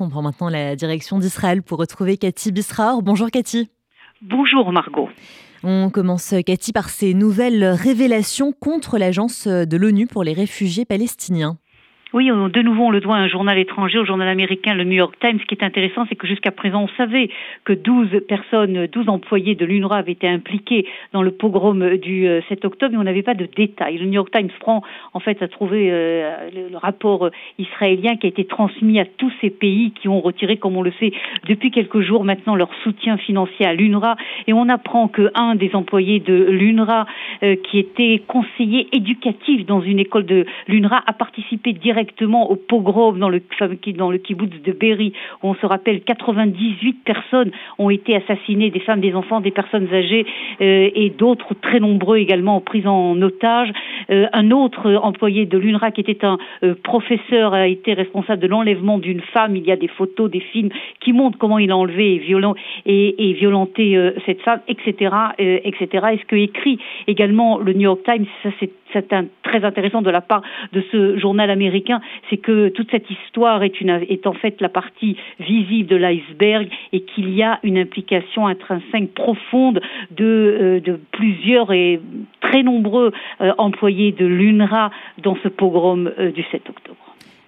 On prend maintenant la direction d'Israël pour retrouver Cathy Bisraor. Bonjour Cathy. Bonjour Margot. On commence Cathy par ces nouvelles révélations contre l'agence de l'ONU pour les réfugiés palestiniens. Oui, de nouveau, on le doit à un journal étranger, au journal américain, le New York Times. Ce qui est intéressant, c'est que jusqu'à présent, on savait que 12 personnes, 12 employés de l'UNRWA avaient été impliqués dans le pogrom du 7 euh, octobre, mais on n'avait pas de détails. Le New York Times prend, en fait, à trouver euh, le, rapport israélien qui a été transmis à tous ces pays qui ont retiré, comme on le sait, depuis quelques jours maintenant, leur soutien financier à l'UNRWA. Et on apprend qu'un des employés de l'UNRWA, euh, qui était conseiller éducatif dans une école de l'UNRWA, a participé directement directement au pogrom dans le, kibbutz de Berry, où on se rappelle 98 personnes ont été assassinées, des femmes, des enfants, des personnes âgées euh, et d'autres très nombreux également pris en otage. Euh, un autre employé de l'UNRWA qui était un euh, professeur a été responsable de l'enlèvement d'une femme. Il y a des photos, des films qui montrent comment il a enlevé et, violent, violenté cette femme, etc., etc. Et ce que écrit également le New York Times, ça c'est très intéressant de la part de ce journal américain, c'est que toute cette histoire est, en fait la partie visible de l'iceberg et qu'il y a une implication intrinsèque profonde de, euh, plusieurs et très nombreux euh, employés de l'UNRWA dans ce pogrom euh, du 7 octobre.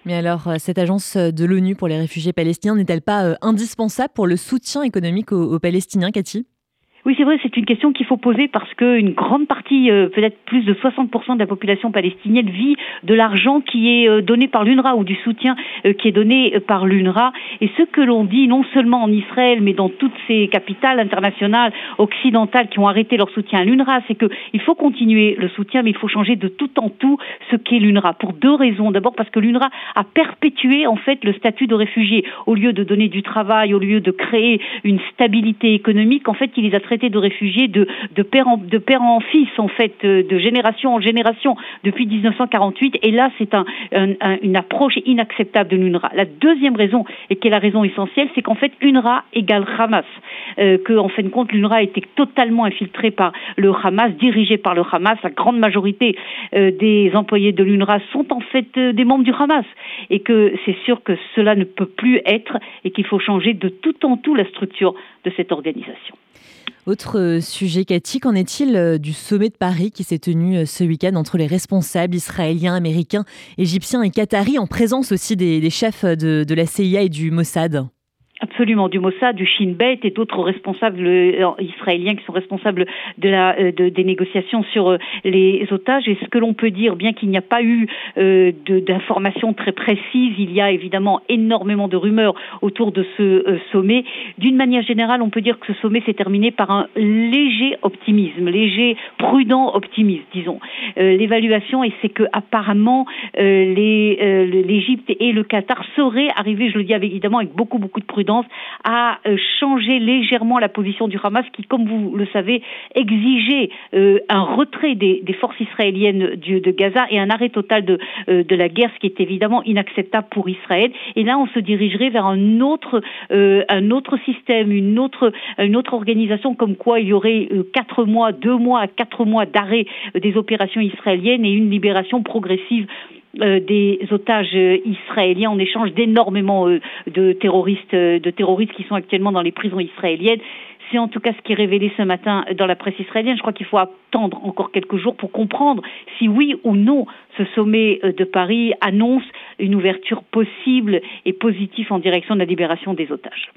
Mais alors, cette agence de l'ONU pour les réfugiés palestiniens n'est-elle pas indispensable pour le soutien économique aux Palestiniens, Cathy? Oui, c'est vrai, c'est une question qu'il faut poser parce qu'une grande partie, euh, peut-être plus de 60% de la population palestinienne vit de l'argent qui est euh, donné par l'UNRWA ou du soutien euh, qui est donné par l'UNRWA. Et ce que l'on dit, non seulement en Israël, mais dans toutes ces capitales internationales, occidentales qui ont arrêté leur soutien à l'UNRWA, c'est qu'il faut continuer le soutien, mais il faut changer de tout en tout ce qu'est l'UNRWA. Pour deux raisons. D'abord parce que l'UNRWA a perpétué en fait le statut de réfugié. Au lieu de donner du travail, au lieu de créer une stabilité économique, en fait, il les a traité de réfugiés de, de, père en, fils, en fait, euh, de génération en génération depuis 1948. Et là, c'est un, une approche inacceptable de l'UNRWA. La deuxième raison, et qui est la raison essentielle, c'est qu'en fait, UNRWA égale Hamas. Euh, que, en fin de compte, l'UNRWA été totalement infiltré par le Hamas, dirigé par le Hamas. La grande majorité euh, des employés de l'UNRWA sont en fait euh, des membres du Hamas. Et que c'est sûr que cela ne peut plus être et qu'il faut changer de tout en tout la structure de cette organisation. Autre euh, sujet, Cathy, qu'en est-il du sommet de Paris qui s'est tenu ce week-end entre les responsables israéliens, américains, égyptiens et qataris, en présence aussi des, chefs de, de la CIA et du Mossad? Absolument du Mossad, du Shin Bet et d'autres responsables euh, israéliens qui sont responsables de euh, de, des négociations sur euh, les otages. Et ce que l'on peut dire, bien qu'il n'y a pas eu d'informations très précises, il y a évidemment énormément de rumeurs autour de ce sommet. D'une manière générale, on peut dire que ce sommet s'est terminé par un léger optimisme, léger, prudent optimisme, disons. L'évaluation, et c'est que apparemment l'Égypte et le Qatar seraient arrivés, je le dis évidemment avec beaucoup beaucoup de prudence a euh, changé légèrement la position du Hamas qui, comme vous le savez, exigeait euh, un retrait des, forces israéliennes de Gaza et un arrêt total de, euh, de la guerre, ce qui est évidemment inacceptable pour Israël. Et là, on se dirigerait vers un autre, système, une autre, une autre organisation, comme quoi il y aurait quatre mois, deux mois, quatre mois d'arrêt des opérations israéliennes et une libération progressive des otages israéliens en échange d'énormément euh, de terroristes, euh, de terroristes qui sont actuellement dans les prisons israéliennes. C'est en tout cas ce qui est révélé ce matin dans la presse israélienne. Je crois qu'il faut attendre encore quelques jours pour comprendre si oui ou non ce sommet de Paris annonce une ouverture possible et positive en direction de la libération des otages.